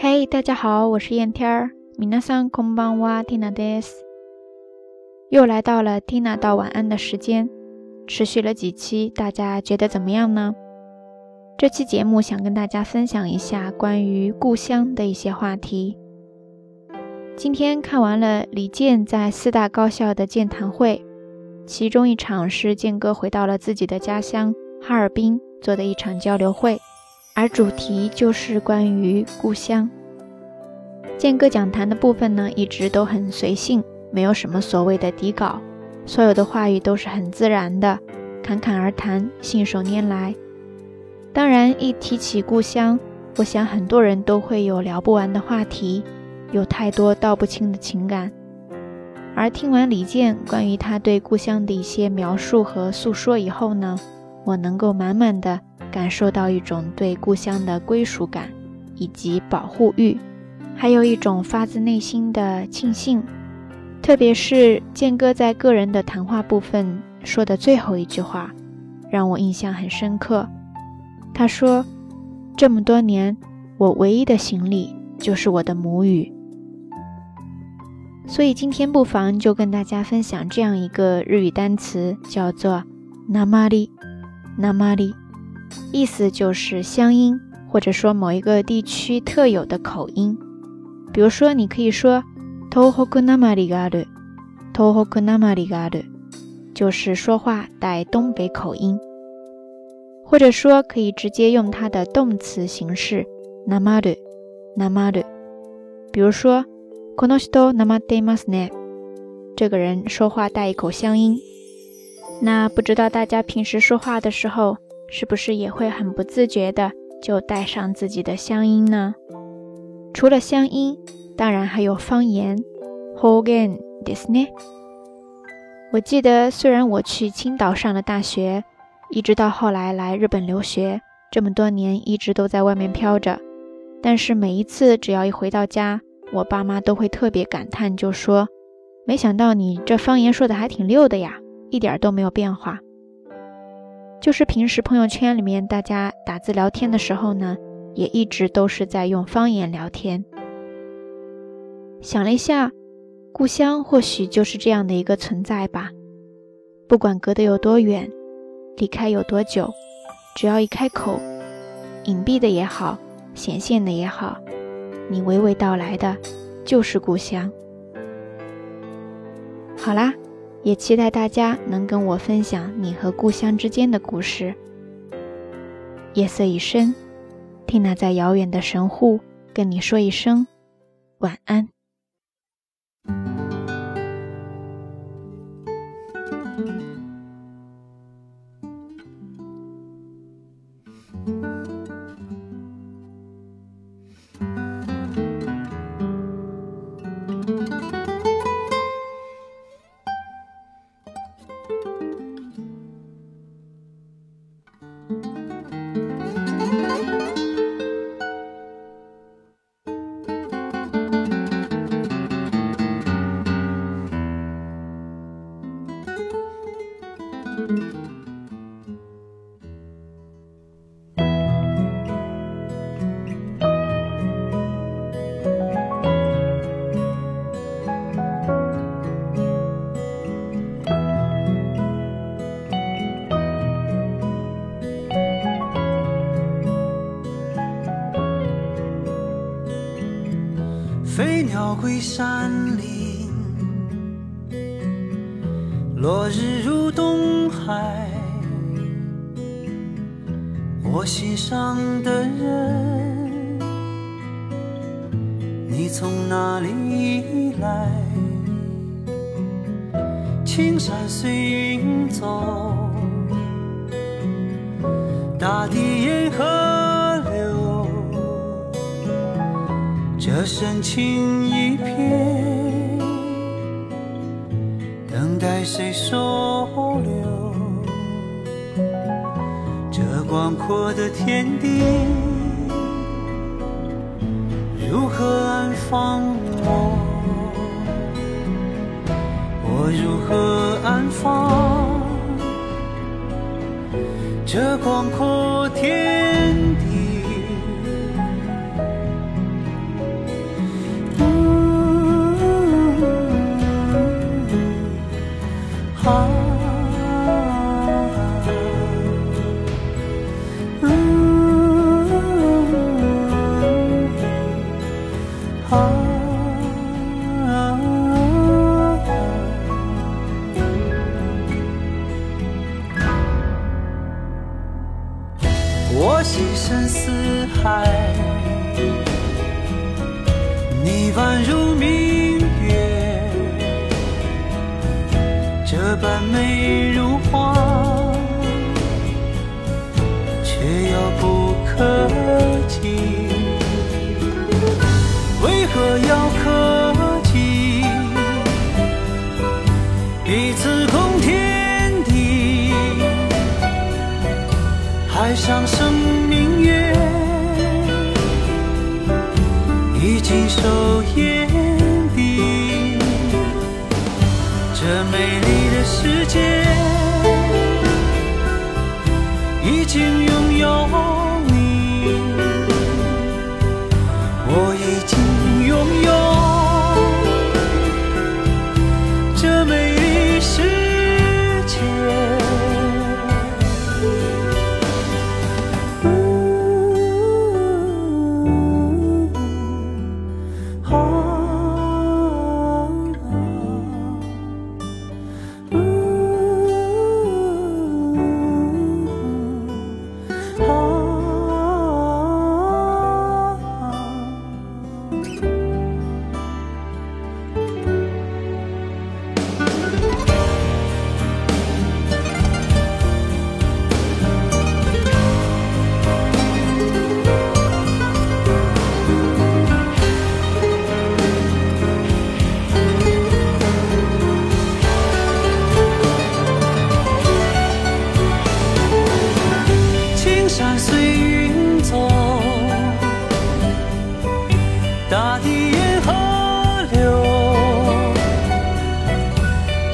嘿，大家好，我是燕天儿。皆さんこんばんは、Tina です。又来到了 Tina 道晚安的时间，持续了几期，大家觉得怎么样呢？这期节目想跟大家分享一下关于故乡的一些话题。今天看完了李健在四大高校的健谈会，其中一场是健哥回到了自己的家乡哈尔滨做的一场交流会， 而主题就是关于故乡。健哥讲坛的部分呢，一直都很随性，没有什么所谓的底稿，所有的话语都是很自然的，侃侃而谈，信手拈来。当然，一提起故乡，我想很多人都会有聊不完的话题，有太多道不清的情感。而听完李健关于他对故乡的一些描述和诉说以后呢，我能够满满的感受到一种对故乡的归属感以及保护欲。还有一种发自内心的庆幸，特别是健哥在个人的谈话部分说的最后一句话，让我印象很深刻。他说：“这么多年，我唯一的行李就是我的母语。”所以今天不妨就跟大家分享这样一个日语单词，叫做 “namari”，“namari”，意思就是乡音，或者说某一个地区特有的口音。比如说，你可以说“東北なまりがある”，“東北なまりがある”，就是说话带东北口音。或者说，可以直接用它的动词形式“なまる”，“なまる”。比如说，“この人なまっていますね”，这个人说话带一口乡音。那不知道大家平时说话的时候， 是不是也会很不自觉的就带上自己的乡音呢？除了乡音，当然还有方言。Hogan Disney。我记得，虽然我去青岛上了大学，一直到后来来日本留学，这么多年一直都在外面飘着，但是每一次只要一回到家，我爸妈都会特别感叹，就说：“没想到你这方言说的还挺溜的呀，一点都没有变化。”就是平时朋友圈里面大家打字聊天的时候呢。也一直都是在用方言聊天。想了一下，故乡或许就是这样的一个存在吧。不管隔得有多远，离开有多久，只要一开口，隐蔽的也好，显现的也好，你娓娓道来的就是故乡。好啦，也期待大家能跟我分享你和故乡之间的故事。夜色已深。听那在遥远的神户跟你说一声晚安。鸟归山林，落日入东海。我心上的人，你从哪里来？青山随云走，大地沿河。这深情一片，等待谁收留？这广阔的天地，如何安放我？我如何安放这广阔天地凡如明月，这般美如画，却遥不可及。为何要可及？彼此共天地，海上生。已经守夜。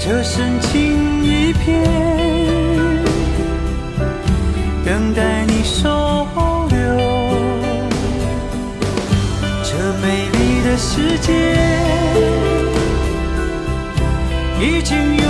这深情一片，等待你收留。这美丽的世界，已经拥